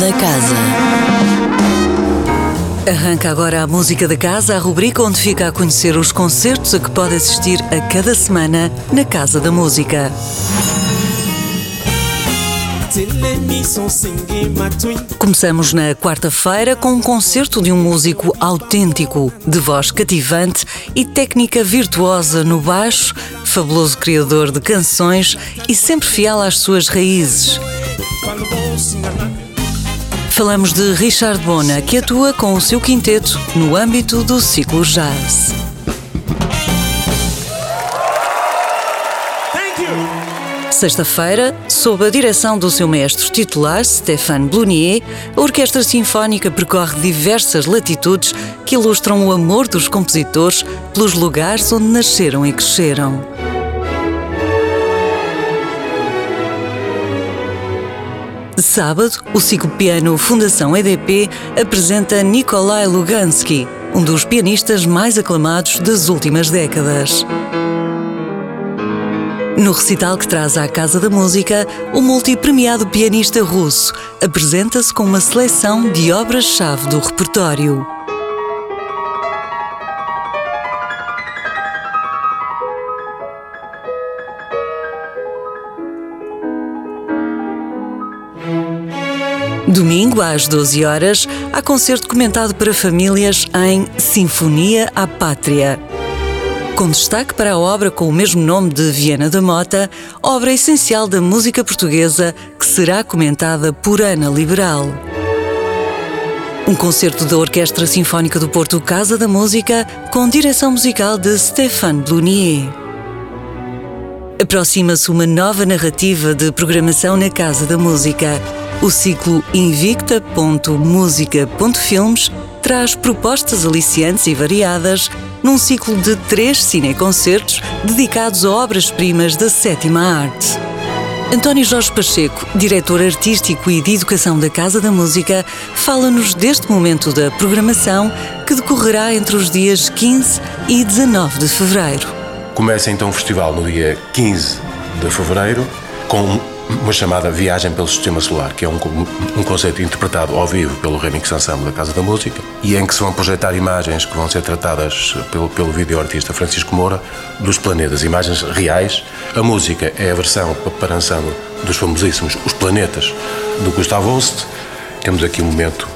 da Casa. Arranca agora a Música da Casa, a rubrica onde fica a conhecer os concertos a que pode assistir a cada semana na Casa da Música. Começamos na quarta-feira com um concerto de um músico autêntico, de voz cativante e técnica virtuosa no baixo, fabuloso criador de canções e sempre fiel às suas raízes. Falamos de Richard Bona, que atua com o seu quinteto no âmbito do ciclo jazz. Sexta-feira, sob a direção do seu mestre titular, Stéphane Blunier, a Orquestra Sinfónica percorre diversas latitudes que ilustram o amor dos compositores pelos lugares onde nasceram e cresceram. Sábado, o ciclo piano Fundação EDP apresenta Nikolai Lugansky, um dos pianistas mais aclamados das últimas décadas. No recital que traz à Casa da Música, o multipremiado pianista russo apresenta-se com uma seleção de obras-chave do repertório. Domingo, às 12 horas, há concerto comentado para famílias em Sinfonia à Pátria com destaque para a obra com o mesmo nome de Viena da Mota, obra essencial da música portuguesa que será comentada por Ana Liberal. Um concerto da Orquestra Sinfónica do Porto Casa da Música com direção musical de Stéphane Blunier. Aproxima-se uma nova narrativa de programação na Casa da Música. O ciclo Invicta.música.filmes traz propostas aliciantes e variadas num ciclo de três cineconcertos dedicados a obras-primas da sétima arte. António Jorge Pacheco, diretor artístico e de educação da Casa da Música, fala-nos deste momento da programação que decorrerá entre os dias 15 e 19 de fevereiro. Começa então o festival no dia 15 de fevereiro com uma chamada Viagem pelo Sistema Solar, que é um, um conceito interpretado ao vivo pelo Remix Ensemble da Casa da Música e em que se vão projetar imagens que vão ser tratadas pelo, pelo vídeo-artista Francisco Moura dos planetas, imagens reais. A música é a versão para ensemble dos famosíssimos Os Planetas, do Gustavo Holst. Temos aqui um momento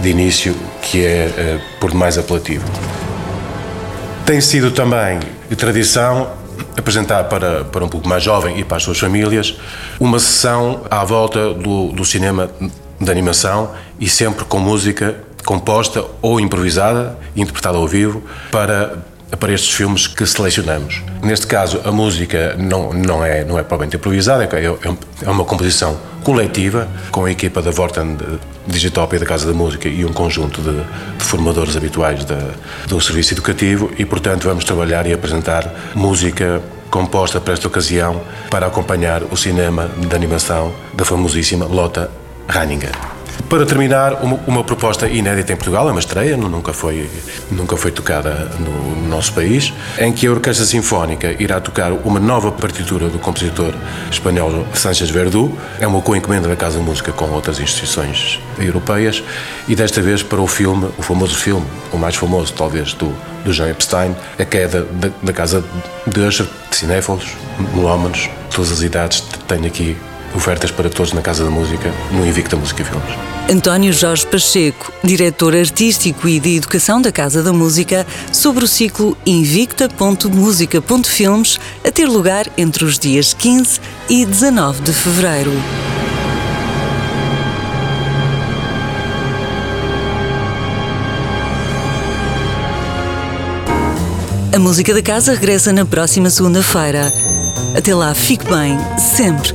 de início que é uh, por demais apelativo. Tem sido também tradição apresentar para, para um público mais jovem e para as suas famílias uma sessão à volta do, do cinema de animação e sempre com música composta ou improvisada, interpretada ao vivo, para, para estes filmes que selecionamos. Neste caso, a música não, não, é, não é propriamente improvisada, é, é, é uma composição coletiva com a equipa da Vorten Digitopia da Casa da Música e um conjunto de, de formadores habituais da, do serviço educativo. E, portanto, vamos trabalhar e apresentar música composta para esta ocasião para acompanhar o cinema de animação da famosíssima Lotta Reininger. Para terminar, uma, uma, proposta inédita em Portugal, é uma estreia, nunca foi, nunca foi tocada no, no, nosso país, em que a Orquestra Sinfónica irá tocar uma nova partitura do compositor espanhol Sánchez Verdú. É uma co-encomenda da Casa de Música com outras instituições europeias e desta vez para o filme, o famoso filme, o mais famoso talvez do, do Jean Epstein, A Queda da, Casa de Usher, de cinéfilos, melómanos, todas as idades, tenho aqui ofertas para todos na Casa da Música, no Invicta Música Filmes. António Jorge Pacheco, diretor artístico e de educação da Casa da Música, sobre o ciclo Invicta.música.filmes, a ter lugar entre os dias 15 e 19 de fevereiro. A música da casa regressa na próxima segunda-feira. Até lá, fique bem, sempre